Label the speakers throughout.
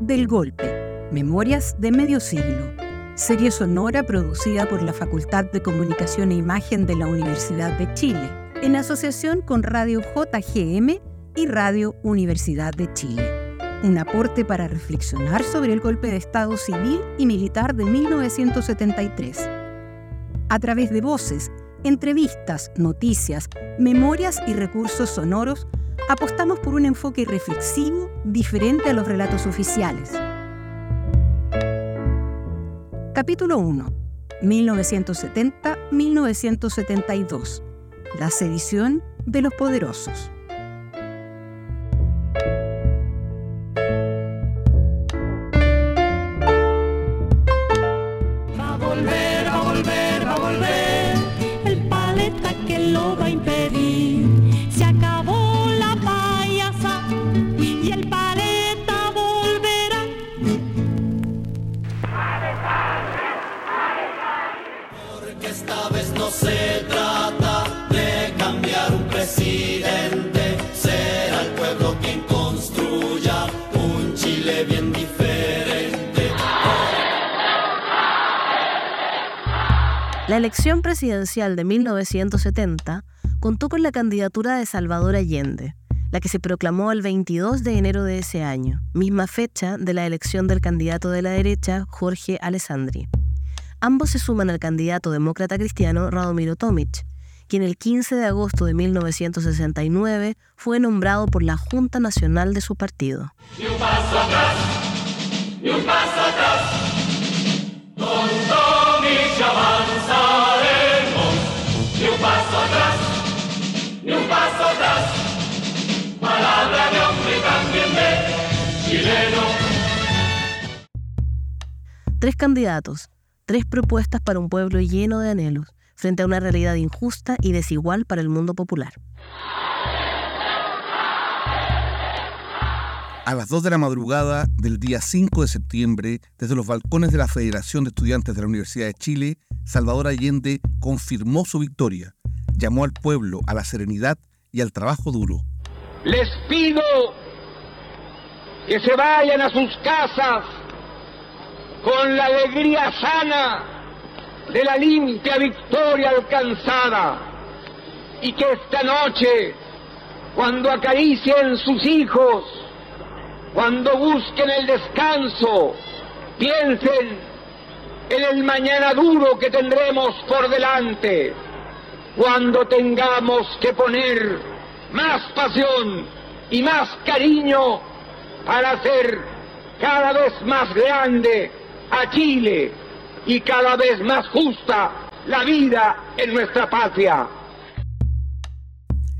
Speaker 1: Del golpe, Memorias de Medio Siglo, serie sonora producida por la Facultad de Comunicación e Imagen de la Universidad de Chile, en asociación con Radio JGM y Radio Universidad de Chile. Un aporte para reflexionar sobre el golpe de Estado civil y militar de 1973. A través de voces, entrevistas, noticias, memorias y recursos sonoros, apostamos por un enfoque reflexivo diferente a los relatos oficiales. Capítulo 1. 1970-1972. La sedición de los poderosos. La elección presidencial de 1970 contó con la candidatura de Salvador Allende, la que se proclamó el 22 de enero de ese año, misma fecha de la elección del candidato de la derecha, Jorge Alessandri. Ambos se suman al candidato demócrata cristiano Radomiro Tomic, quien el 15 de agosto de 1969 fue nombrado por la Junta Nacional de su partido. Paso atrás, Tres candidatos, tres propuestas para un pueblo lleno de anhelos, frente a una realidad injusta y desigual para el mundo popular.
Speaker 2: A las 2 de la madrugada del día 5 de septiembre, desde los balcones de la Federación de Estudiantes de la Universidad de Chile, Salvador Allende confirmó su victoria, llamó al pueblo a la serenidad y al trabajo duro.
Speaker 3: Les pido que se vayan a sus casas con la alegría sana de la limpia victoria alcanzada. Y que esta noche, cuando acaricien sus hijos, cuando busquen el descanso, piensen en el mañana duro que tendremos por delante, cuando tengamos que poner más pasión y más cariño para hacer cada vez más grande a Chile y cada vez más justa la vida en nuestra patria.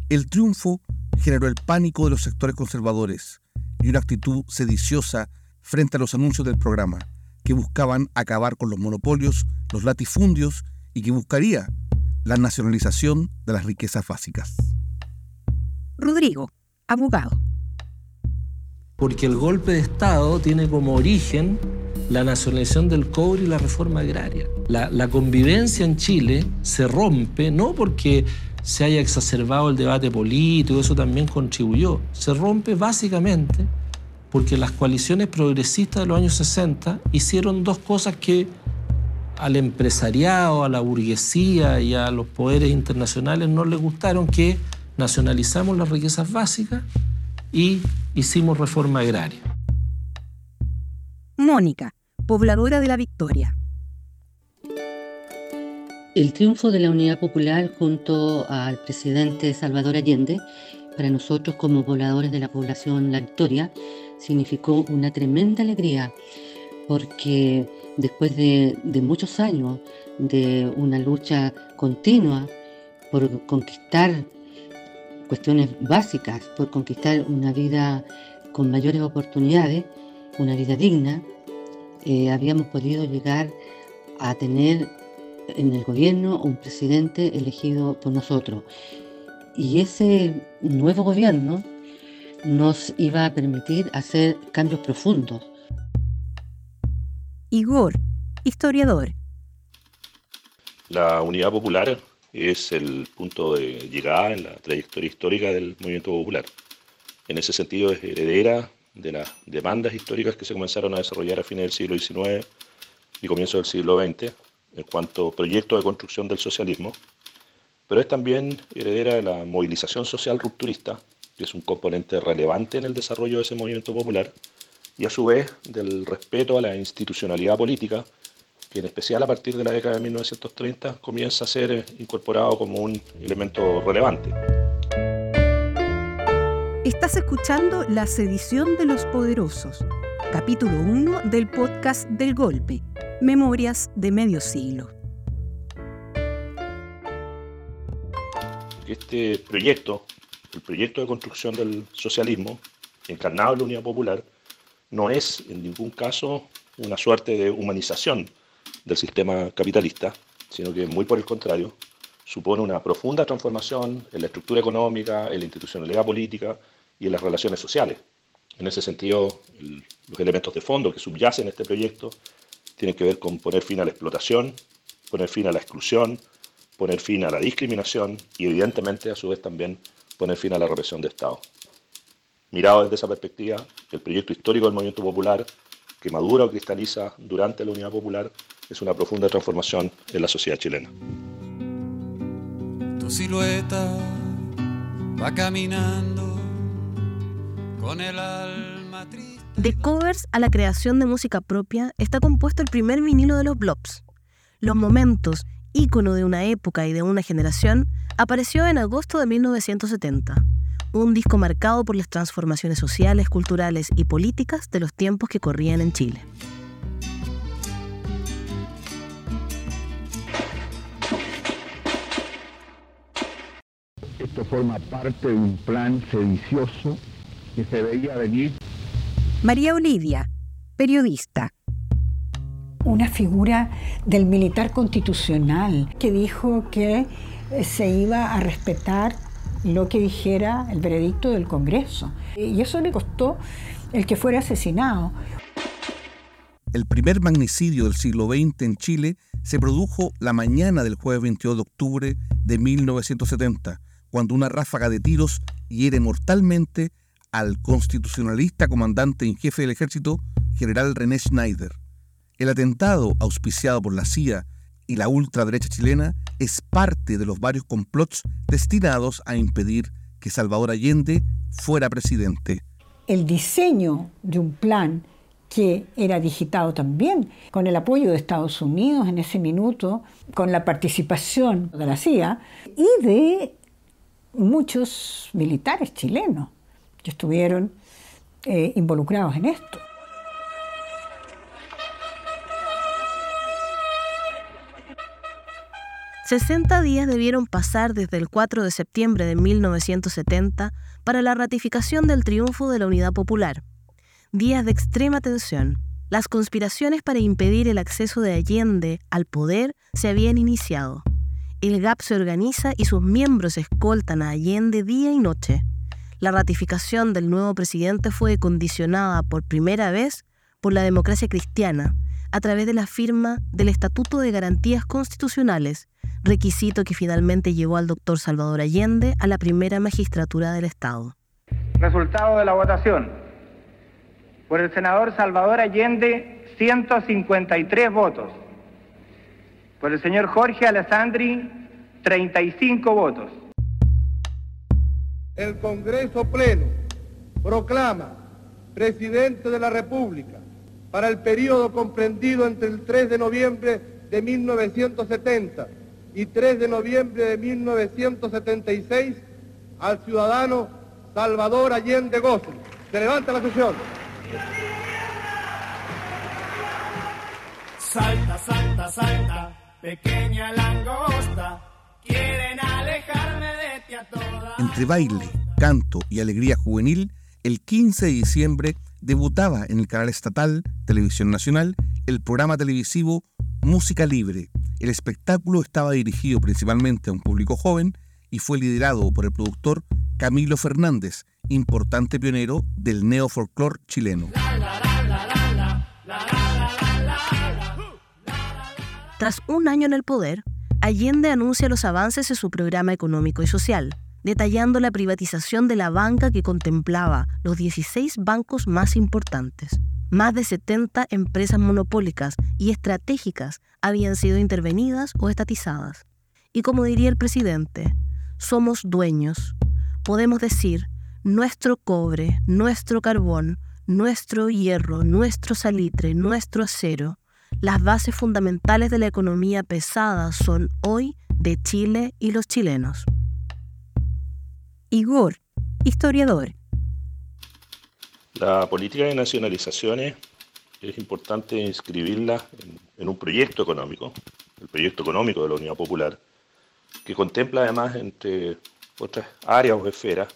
Speaker 2: El triunfo generó el pánico de los sectores conservadores y una actitud sediciosa frente a los anuncios del programa, que buscaban acabar con los monopolios, los latifundios y que buscaría la nacionalización de las riquezas básicas.
Speaker 1: Rodrigo, abogado.
Speaker 4: Porque el golpe de Estado tiene como origen la nacionalización del cobre y la reforma agraria. La, convivencia en Chile se rompe no porque se haya exacerbado el debate político, eso también contribuyó, se rompe básicamente porque las coaliciones progresistas de los años 60 hicieron dos cosas que al empresariado, a la burguesía y a los poderes internacionales no les gustaron, que nacionalizamos las riquezas básicas y hicimos reforma agraria.
Speaker 1: Mónica, pobladora de la Victoria.
Speaker 5: El triunfo de la Unidad Popular junto al presidente Salvador Allende, para nosotros como pobladores de la población La Victoria, significó una tremenda alegría, porque después de, de muchos años de una lucha continua por conquistar cuestiones básicas, por conquistar una vida con mayores oportunidades, una vida digna, eh, habíamos podido llegar a tener en el gobierno un presidente elegido por nosotros. Y ese nuevo gobierno nos iba a permitir hacer cambios profundos.
Speaker 1: Igor, historiador.
Speaker 6: La Unidad Popular es el punto de llegada en la trayectoria histórica del movimiento popular. En ese sentido es heredera de las demandas históricas que se comenzaron a desarrollar a fines del siglo XIX y comienzo del siglo XX en cuanto a proyectos de construcción del socialismo, pero es también heredera de la movilización social rupturista, que es un componente relevante en el desarrollo de ese movimiento popular, y a su vez del respeto a la institucionalidad política, que en especial a partir de la década de 1930 comienza a ser eh, incorporado como un elemento relevante.
Speaker 1: Estás escuchando La sedición de los poderosos, capítulo 1 del podcast del golpe, Memorias de medio siglo.
Speaker 6: Este proyecto, el proyecto de construcción del socialismo, encarnado en la Unidad Popular, no es en ningún caso una suerte de humanización del sistema capitalista, sino que muy por el contrario, supone una profunda transformación en la estructura económica, en la institucionalidad política y en las relaciones sociales. En ese sentido, los elementos de fondo que subyacen a este proyecto tienen que ver con poner fin a la explotación, poner fin a la exclusión, poner fin a la discriminación y evidentemente a su vez también poner fin a la represión de Estado. Mirado desde esa perspectiva, el proyecto histórico del movimiento popular, que madura o cristaliza durante la Unidad Popular, es una profunda transformación en la sociedad chilena.
Speaker 7: Tu silueta va caminando con el alma triste.
Speaker 8: De covers a la creación de música propia está compuesto el primer vinilo de los Blobs. Los momentos, ícono de una época y de una generación, apareció en agosto de 1970 un disco marcado por las transformaciones sociales, culturales y políticas de los tiempos que corrían en Chile.
Speaker 9: Esto forma parte de un plan sedicioso que se veía venir.
Speaker 1: María Olivia, periodista.
Speaker 10: Una figura del militar constitucional que dijo que se iba a respetar lo que dijera el veredicto del Congreso. Y eso le costó el que fuera asesinado.
Speaker 2: El primer magnicidio del siglo XX en Chile se produjo la mañana del jueves 22 de octubre de 1970, cuando una ráfaga de tiros hiere mortalmente al constitucionalista comandante en jefe del ejército, general René Schneider. El atentado, auspiciado por la CIA y la ultraderecha chilena, es parte de los varios complots destinados a impedir que Salvador Allende fuera presidente.
Speaker 10: El diseño de un plan que era digitado también con el apoyo de Estados Unidos en ese minuto, con la participación de la CIA y de muchos militares chilenos que estuvieron eh, involucrados en esto.
Speaker 8: 60 días debieron pasar desde el 4 de septiembre de 1970 para la ratificación del triunfo de la Unidad Popular. Días de extrema tensión. Las conspiraciones para impedir el acceso de Allende al poder se habían iniciado. El GAP se organiza y sus miembros escoltan a Allende día y noche. La ratificación del nuevo presidente fue condicionada por primera vez por la democracia cristiana, a través de la firma del Estatuto de Garantías Constitucionales, requisito que finalmente llevó al doctor Salvador Allende a la primera magistratura del Estado.
Speaker 11: Resultado de la votación. Por el senador Salvador Allende, 153 votos. Por el señor Jorge Alessandri, 35 votos.
Speaker 12: El Congreso Pleno proclama presidente de la República para el periodo comprendido entre el 3 de noviembre de 1970 y 3 de noviembre de 1976 al ciudadano Salvador Allende Gozo. Se levanta la sesión.
Speaker 13: Salta, salta, salta, pequeña langosta, quieren alejarme de ti a toda.
Speaker 2: Entre baile, canto y alegría juvenil, el 15 de diciembre debutaba en el canal estatal Televisión Nacional el programa televisivo Música Libre, el espectáculo estaba dirigido principalmente a un público joven y fue liderado por el productor Camilo Fernández, importante pionero del neofolclor chileno.
Speaker 8: Tras un año en el poder, Allende anuncia los avances en su programa económico y social. detallando la privatización de la banca que contemplaba los 16 bancos más importantes. Más de 70 empresas monopólicas y estratégicas habían sido intervenidas o estatizadas. Y como diría el presidente, somos dueños. Podemos decir, nuestro cobre, nuestro carbón, nuestro hierro, nuestro salitre, nuestro acero, las bases fundamentales de la economía pesada son hoy de Chile y los chilenos. Igor, historiador.
Speaker 6: La política de nacionalizaciones es importante inscribirla en, un proyecto económico, el proyecto económico de la Unidad Popular, que contempla además, entre otras áreas o esferas,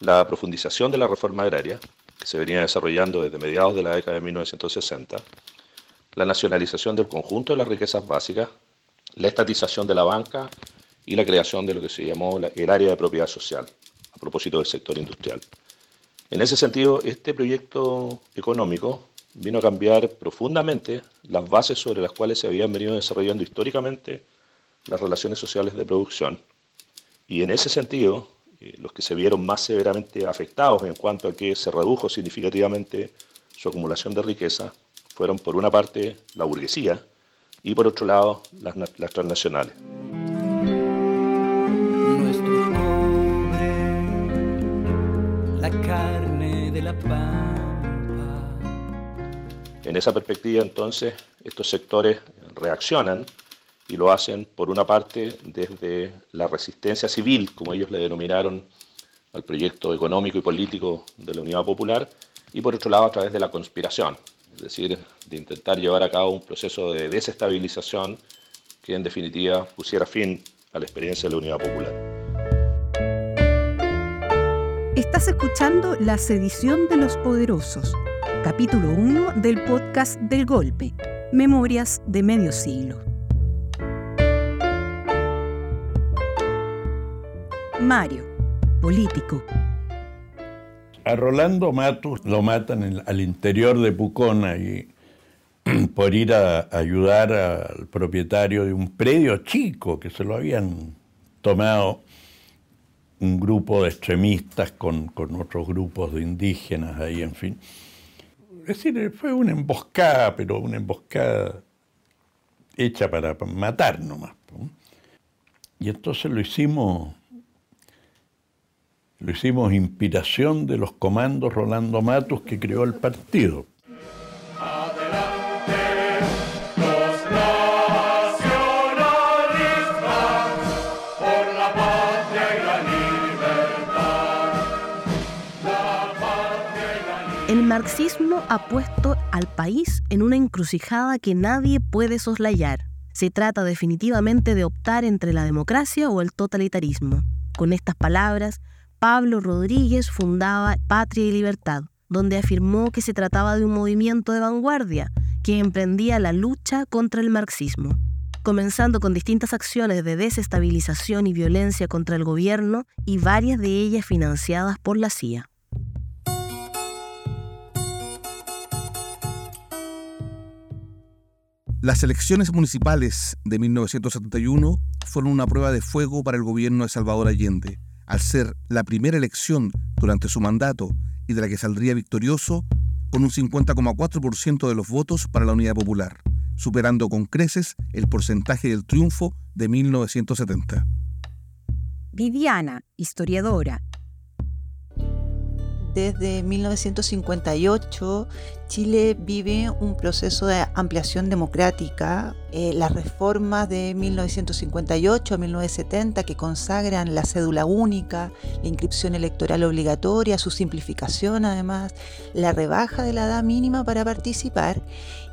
Speaker 6: la profundización de la reforma agraria, que se venía desarrollando desde mediados de la década de 1960, la nacionalización del conjunto de las riquezas básicas, la estatización de la banca y la creación de lo que se llamó el área de propiedad social, a propósito del sector industrial. En ese sentido, este proyecto económico vino a cambiar profundamente las bases sobre las cuales se habían venido desarrollando históricamente las relaciones sociales de producción. Y en ese sentido, eh, los que se vieron más severamente afectados en cuanto a que se redujo significativamente su acumulación de riqueza fueron por una parte la burguesía y por otro lado las, las transnacionales.
Speaker 13: Nuestro cobre, la carne de la pampa.
Speaker 6: En esa perspectiva entonces estos sectores reaccionan y lo hacen por una parte desde la resistencia civil, como ellos le denominaron al proyecto económico y político de la Unidad Popular, y por otro lado a través de la conspiración, es decir, de intentar llevar a cabo un proceso de desestabilización que en definitiva pusiera fin a la experiencia de la Unidad Popular.
Speaker 1: Estás escuchando La sedición de los poderosos, capítulo 1 del podcast del golpe, Memorias de medio siglo. Mario, político,
Speaker 14: a Rolando Matus lo matan al interior de Pucona y por ir a ayudar al propietario de un predio chico que se lo habían tomado un grupo de extremistas con, con otros grupos de indígenas ahí, en fin. Es decir, fue una emboscada, pero una emboscada hecha para matar nomás. Y entonces lo hicimos lo hicimos inspiración de los comandos Rolando Matos que creó el partido.
Speaker 8: El marxismo ha puesto al país en una encrucijada que nadie puede soslayar. Se trata definitivamente de optar entre la democracia o el totalitarismo. Con estas palabras, Pablo Rodríguez fundaba Patria y Libertad, donde afirmó que se trataba de un movimiento de vanguardia que emprendía la lucha contra el marxismo, comenzando con distintas acciones de desestabilización y violencia contra el gobierno y varias de ellas financiadas por la CIA.
Speaker 2: Las elecciones municipales de 1971 fueron una prueba de fuego para el gobierno de Salvador Allende al ser la primera elección durante su mandato y de la que saldría victorioso con un 50,4% de los votos para la Unidad Popular, superando con creces el porcentaje del triunfo de 1970.
Speaker 1: Viviana, historiadora,
Speaker 15: desde 1958 Chile vive un proceso de ampliación democrática. Eh, las reformas de 1958 a 1970 que consagran la cédula única, la inscripción electoral obligatoria, su simplificación además, la rebaja de la edad mínima para participar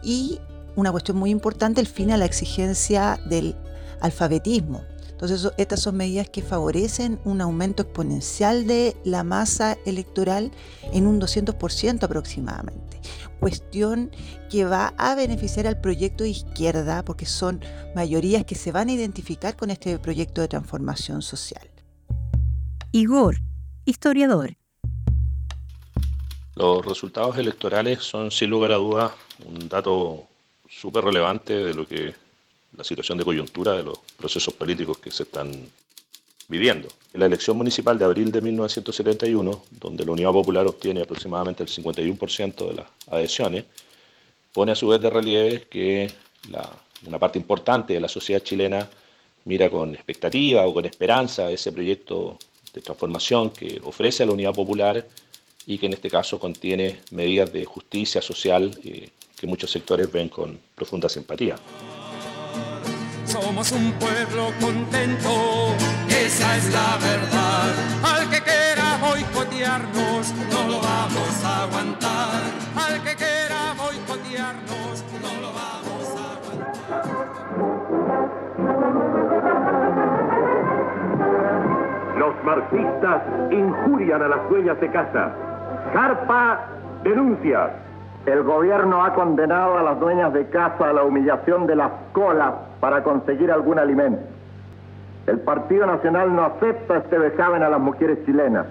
Speaker 15: y una cuestión muy importante, el fin a la exigencia del alfabetismo. Entonces, estas son medidas que favorecen un aumento exponencial de la masa electoral en un 200% aproximadamente. Cuestión que va a beneficiar al proyecto de izquierda porque son mayorías que se van a identificar con este proyecto de transformación social.
Speaker 1: Igor, historiador.
Speaker 6: Los resultados electorales son sin lugar a dudas un dato súper relevante de lo que la situación de coyuntura de los procesos políticos que se están viviendo. En la elección municipal de abril de 1971, donde la Unidad Popular obtiene aproximadamente el 51% de las adhesiones, pone a su vez de relieve que una parte importante de la sociedad chilena mira con expectativa o con esperanza ese proyecto de transformación que ofrece a la Unidad Popular y que en este caso contiene medidas de justicia social eh, que muchos sectores ven con profunda simpatía.
Speaker 13: Somos un pueblo contento, esa es la verdad. Al que quiera boicotearnos, no lo vamos a aguantar. Al que quiera boicotearnos, no lo vamos a aguantar.
Speaker 16: Los marxistas injurian a las dueñas de casa. Carpa denuncia.
Speaker 17: El gobierno ha condenado a las dueñas de casa a la humillación de las colas para conseguir algún alimento. El Partido Nacional no acepta este vejamen a las mujeres chilenas,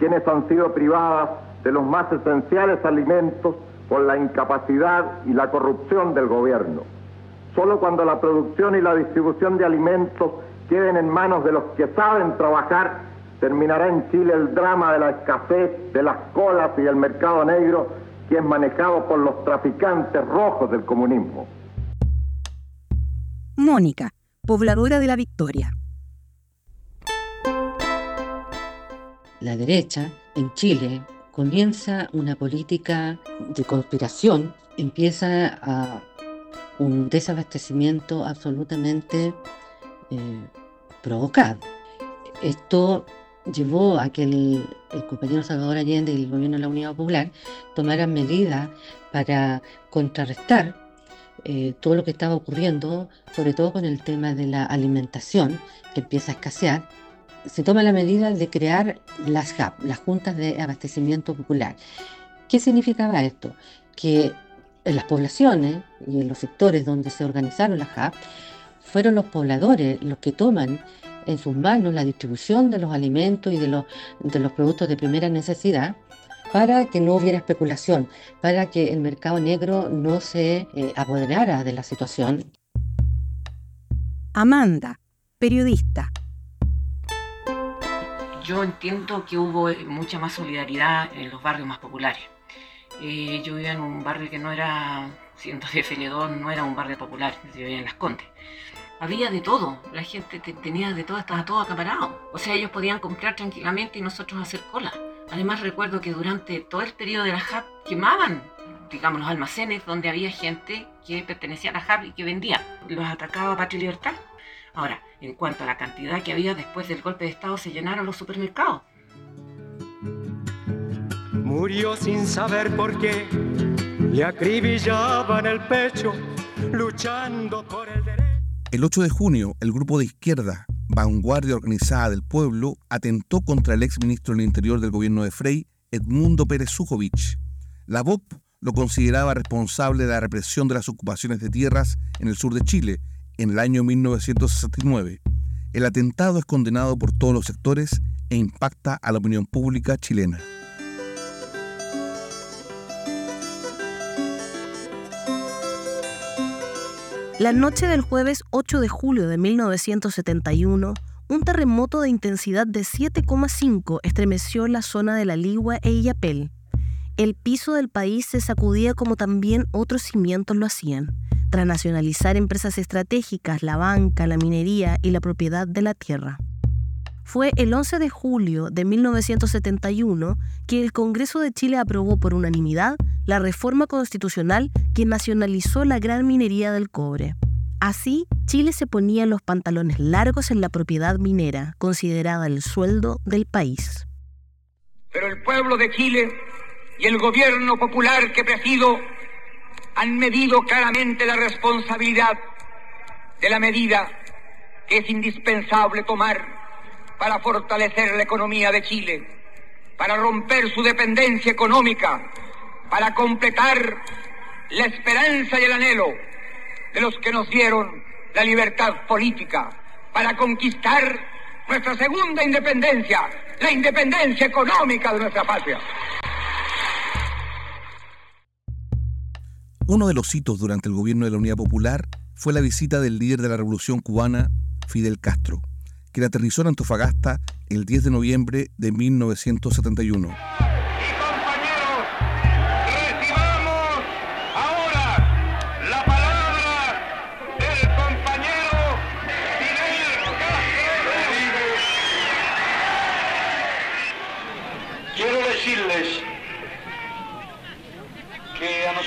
Speaker 17: quienes han sido privadas de los más esenciales alimentos por la incapacidad y la corrupción del gobierno. Solo cuando la producción y la distribución de alimentos queden en manos de los que saben trabajar, terminará en Chile el drama de la escasez, de las colas y del mercado negro que es manejado por los traficantes rojos del comunismo.
Speaker 1: Mónica, pobladora de la Victoria.
Speaker 5: La derecha en Chile comienza una política de conspiración, empieza a un desabastecimiento absolutamente eh, provocado. Esto llevó a que el, compañero Salvador Allende y el gobierno de la Unidad Popular tomaran medidas para contrarrestar eh, todo lo que estaba ocurriendo, sobre todo con el tema de la alimentación, que empieza a escasear. Se toma la medida de crear las JAP, las Juntas de Abastecimiento Popular. ¿Qué significaba esto? Que en las poblaciones y en los sectores donde se organizaron las JAP, fueron los pobladores los que toman en sus manos la distribución de los alimentos y de los, de los productos de primera necesidad para que no hubiera especulación, para que el mercado negro no se eh, apoderara de la situación.
Speaker 1: Amanda, periodista.
Speaker 18: Yo entiendo que hubo eh, mucha más solidaridad en los barrios más populares. Eh, yo vivía en un barrio que no era, siendo de Feledón, no era un barrio popular, yo vivía en Las Condes había de todo, la gente tenía de todo, estaba todo acaparado. O sea, ellos podían comprar tranquilamente y nosotros hacer cola. Además recuerdo que durante todo el periodo de la JAP quemaban, digamos, los almacenes donde había gente que pertenecía a la JAP y que vendía. Los atacaba Patria y Libertad. Ahora, en cuanto a la cantidad que había después del golpe de Estado, se llenaron los supermercados.
Speaker 13: Murió sin saber por qué, le acribillaban el pecho, luchando por el derecho.
Speaker 2: El 8 de junio, el grupo de izquierda, Vanguardia Organizada del Pueblo, atentó contra el ex ministro del Interior del gobierno de Frey, Edmundo Pérez Sujovic. La BOP lo consideraba responsable de la represión de las ocupaciones de tierras en el sur de Chile en el año 1969. El atentado es condenado por todos los sectores e impacta a la opinión pública chilena.
Speaker 8: La noche del jueves 8 de julio de 1971, un terremoto de intensidad de 7,5 estremeció la zona de la Ligua e Illapel. El piso del país se sacudía como también otros cimientos lo hacían, tras nacionalizar empresas estratégicas, la banca, la minería y la propiedad de la tierra. Fue el 11 de julio de 1971 que el Congreso de Chile aprobó por unanimidad la reforma constitucional que nacionalizó la gran minería del cobre. Así, Chile se ponía los pantalones largos en la propiedad minera, considerada el sueldo del país.
Speaker 3: Pero el pueblo de Chile y el gobierno popular que presido han medido claramente la responsabilidad de la medida que es indispensable tomar para fortalecer la economía de Chile, para romper su dependencia económica, para completar la esperanza y el anhelo de los que nos dieron la libertad política, para conquistar nuestra segunda independencia, la independencia económica de nuestra patria.
Speaker 2: Uno de los hitos durante el gobierno de la Unidad Popular fue la visita del líder de la Revolución cubana, Fidel Castro quien aterrizó en Antofagasta el 10 de noviembre de 1971.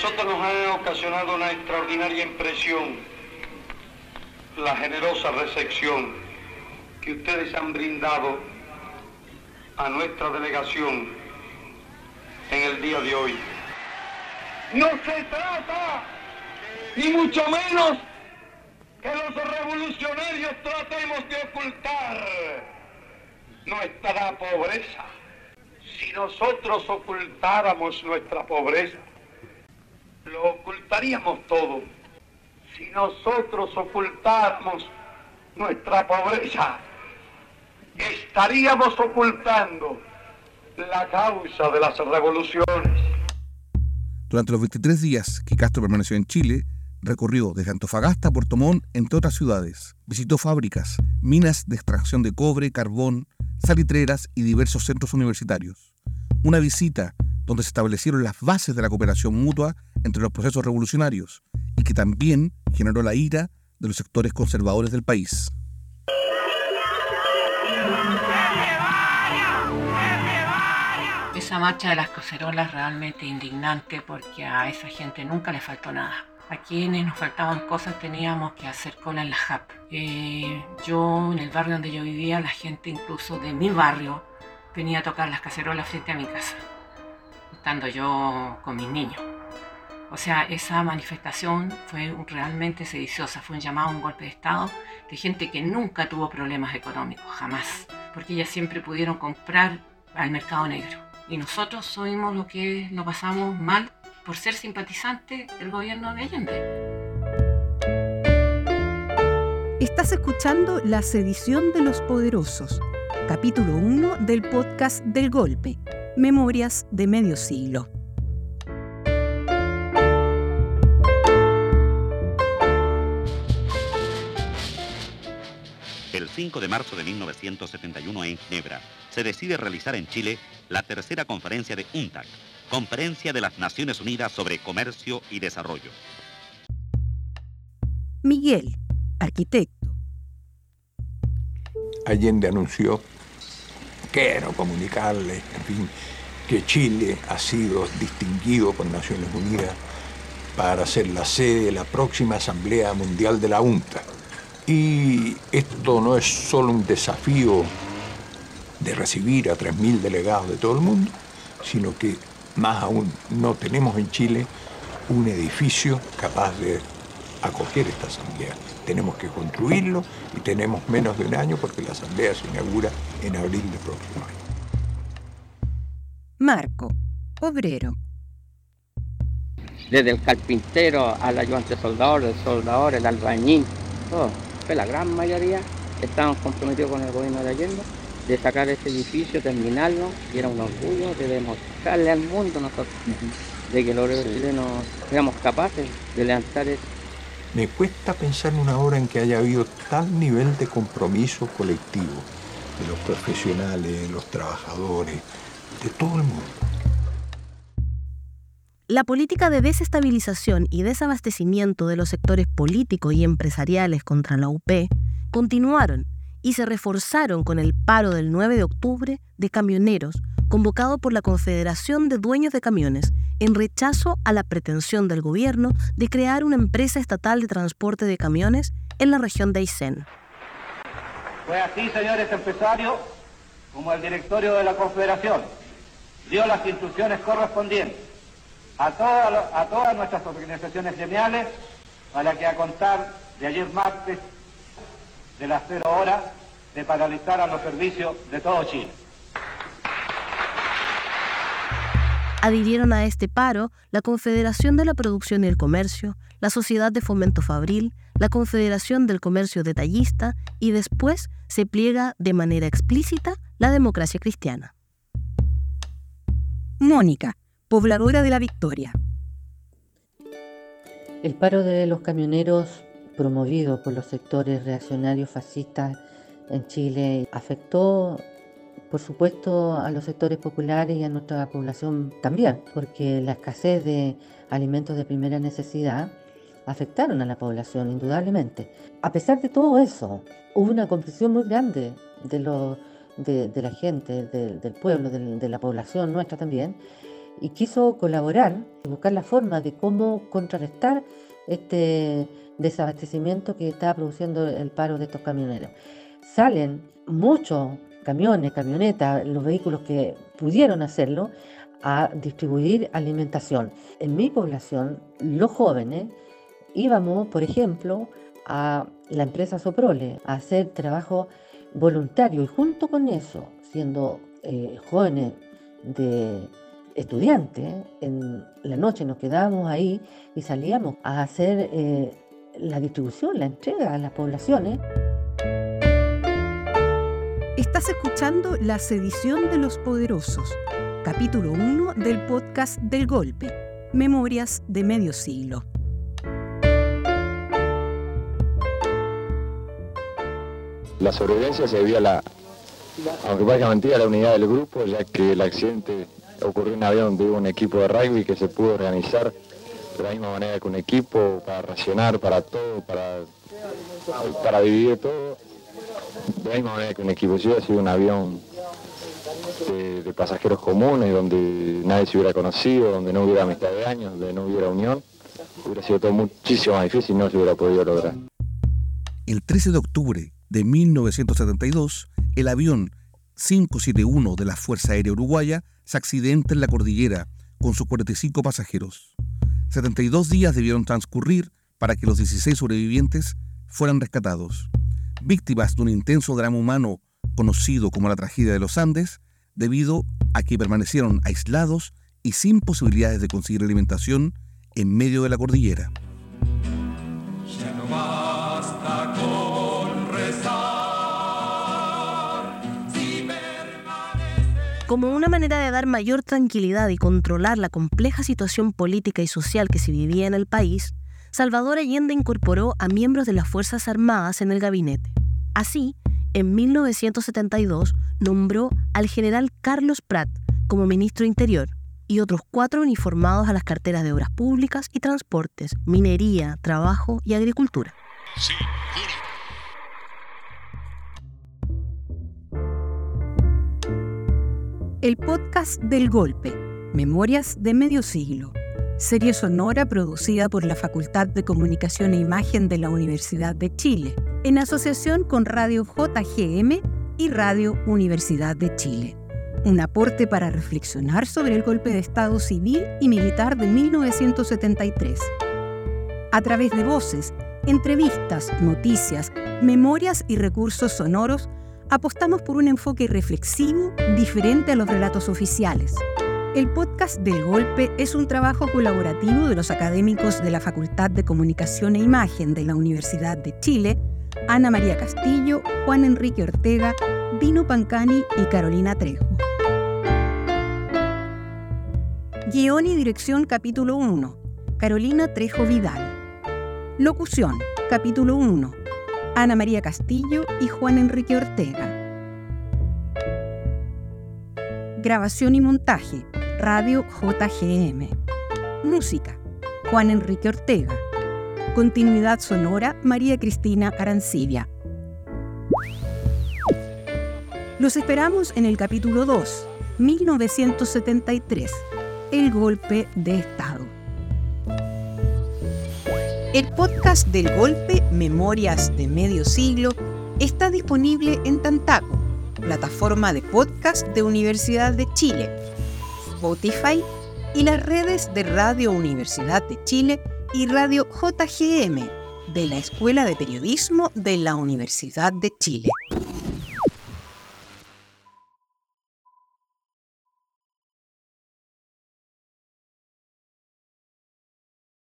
Speaker 19: nosotros nos ha ocasionado una extraordinaria impresión la generosa recepción que ustedes han brindado a nuestra delegación en el día de hoy. No se trata, ni mucho menos, que los revolucionarios tratemos de ocultar nuestra pobreza. Si nosotros ocultáramos nuestra pobreza, lo ocultaríamos todo. Si nosotros ocultáramos nuestra pobreza, estaríamos ocultando la causa de las revoluciones.
Speaker 2: Durante los 23 días que Castro permaneció en Chile, recorrió desde Antofagasta a Puerto Montt, entre otras ciudades. Visitó fábricas, minas de extracción de cobre, carbón, salitreras y diversos centros universitarios. Una visita donde se establecieron las bases de la cooperación mutua entre los procesos revolucionarios y que también generó la ira de los sectores conservadores del país.
Speaker 18: Esa marcha de las cacerolas realmente indignante porque a esa gente nunca le faltó nada. A quienes nos faltaban cosas teníamos que hacer cola en la JAP. Eh, yo, en el barrio donde yo vivía, la gente incluso de mi barrio venía a tocar las cacerolas frente a mi casa, estando yo con mis niños. O sea, esa manifestación fue realmente sediciosa, fue un llamado a un golpe de Estado de gente que nunca tuvo problemas económicos, jamás, porque ellas siempre pudieron comprar al mercado negro. Y nosotros somos los que lo pasamos mal por ser simpatizantes del gobierno de Allende.
Speaker 1: Estás escuchando La sedición de los poderosos, capítulo 1 del podcast del golpe, Memorias de Medio Siglo.
Speaker 20: 5 de marzo de 1971 en Ginebra, se decide realizar en Chile la tercera conferencia de UNTAC, Conferencia de las Naciones Unidas sobre Comercio y Desarrollo.
Speaker 1: Miguel, arquitecto.
Speaker 9: Allende anunció, quiero comunicarle, en fin, que Chile ha sido distinguido por Naciones Unidas para ser la sede de la próxima Asamblea Mundial de la UNTAC y esto no es solo un desafío de recibir a 3.000 delegados de todo el mundo, sino que más aún no tenemos en Chile un edificio capaz de acoger esta asamblea. Tenemos que construirlo y tenemos menos de un año porque la asamblea se inaugura en abril del próximo año.
Speaker 1: Marco, obrero.
Speaker 21: Desde el carpintero al ayudante soldador, el soldador, el albañil, todo la gran mayoría, estaban comprometidos con el gobierno de Allende de sacar ese edificio, terminarlo, y era un orgullo de demostrarle al mundo nosotros de que los chilenos seamos capaces de levantar eso.
Speaker 9: Me cuesta pensar en una hora en que haya habido tal nivel de compromiso colectivo de los profesionales, de los trabajadores, de todo el mundo.
Speaker 8: La política de desestabilización y desabastecimiento de los sectores políticos y empresariales contra la UP continuaron y se reforzaron con el paro del 9 de octubre de camioneros convocado por la Confederación de Dueños de Camiones en rechazo a la pretensión del gobierno de crear una empresa estatal de transporte de camiones en la región de Aysén.
Speaker 11: Fue así, señores empresarios, como el directorio de la Confederación dio las instrucciones correspondientes a, a todas nuestras organizaciones gremiales para que a contar de ayer martes de las cero horas de paralizar a los servicios de todo Chile.
Speaker 8: Adhirieron a este paro la Confederación de la Producción y el Comercio, la Sociedad de Fomento Fabril, la Confederación del Comercio Detallista y después se pliega de manera explícita la democracia cristiana.
Speaker 1: Mónica, pobladora de la Victoria.
Speaker 5: El paro de los camioneros promovido por los sectores reaccionarios fascistas en Chile afectó por supuesto a los sectores populares y a nuestra población también, porque la escasez de alimentos de primera necesidad afectaron a la población indudablemente. A pesar de todo eso, hubo una comprensión muy grande de, lo, de, la gente, del pueblo, de, la población nuestra también, y quiso colaborar y buscar la forma de cómo contrarrestar este desabastecimiento que estaba produciendo el paro de estos camioneros. Salen muchos camiones, camionetas, los vehículos que pudieron hacerlo, a distribuir alimentación. En mi población, los jóvenes íbamos, por ejemplo, a la empresa Soprole a hacer trabajo voluntario y junto con eso, siendo eh, jóvenes de estudiantes, en la noche nos quedábamos ahí y salíamos a hacer eh, la distribución, la entrega a las poblaciones.
Speaker 1: Estás escuchando La sedición de los poderosos, capítulo 1 del podcast del golpe, Memorias de medio siglo.
Speaker 22: La sobrevivencia se debía a la, aunque parezca mentira, a la unidad del grupo, ya que el accidente ocurrió un avión de un equipo de rugby que se pudo organizar de la misma manera que un equipo para racionar, para todo, para, para dividir todo de la misma manera que un equipo, si hubiera sido un avión de, pasajeros comunes, donde nadie se hubiera conocido, donde no hubiera amistad de años, donde no hubiera unión, hubiera sido todo muchísimo más difícil y no se hubiera podido lograr.
Speaker 2: El 13 de octubre de 1972, el avión 571 de la Fuerza Aérea Uruguaya se accidenta en la cordillera con sus 45 pasajeros. 72 días debieron transcurrir para que los 16 sobrevivientes fueran rescatados víctimas de un intenso drama humano conocido como la tragedia de los Andes, debido a que permanecieron aislados y sin posibilidades de conseguir alimentación en medio de la cordillera.
Speaker 8: Como una manera de dar mayor tranquilidad y controlar la compleja situación política y social que se vivía en el país, Salvador Allende incorporó a miembros de las Fuerzas Armadas en el gabinete. Así, en 1972 nombró al general Carlos Prat como ministro interior y otros cuatro uniformados a las carteras de Obras Públicas y Transportes, Minería, Trabajo y Agricultura.
Speaker 1: El podcast del golpe, Memorias de Medio Siglo serie sonora producida por la Facultad de Comunicación e Imagen de la Universidad de Chile, en asociación con Radio JGM y Radio Universidad de Chile. Un aporte para reflexionar sobre el golpe de Estado civil y militar de 1973. A través de voces, entrevistas, noticias, memorias y recursos sonoros, apostamos por un enfoque reflexivo diferente a los relatos oficiales el podcast del Golpe es un trabajo colaborativo de los académicos de la Facultad de Comunicación e Imagen de la Universidad de Chile, Ana María Castillo, Juan Enrique Ortega, Dino Pancani y Carolina Trejo. Guión y dirección capítulo 1. Carolina Trejo Vidal. Locución, capítulo 1. Ana María Castillo y Juan Enrique Ortega. Grabación y montaje, Radio JGM. Música, Juan Enrique Ortega. Continuidad sonora, María Cristina Arancibia. Los esperamos en el capítulo 2, 1973, El golpe de Estado. El podcast del golpe Memorias de Medio Siglo está disponible en Tantaco, plataforma de podcast de Universidad de Chile Spotify y las redes de Radio Universidad de Chile y Radio JGM de la Escuela de Periodismo de la Universidad de Chile.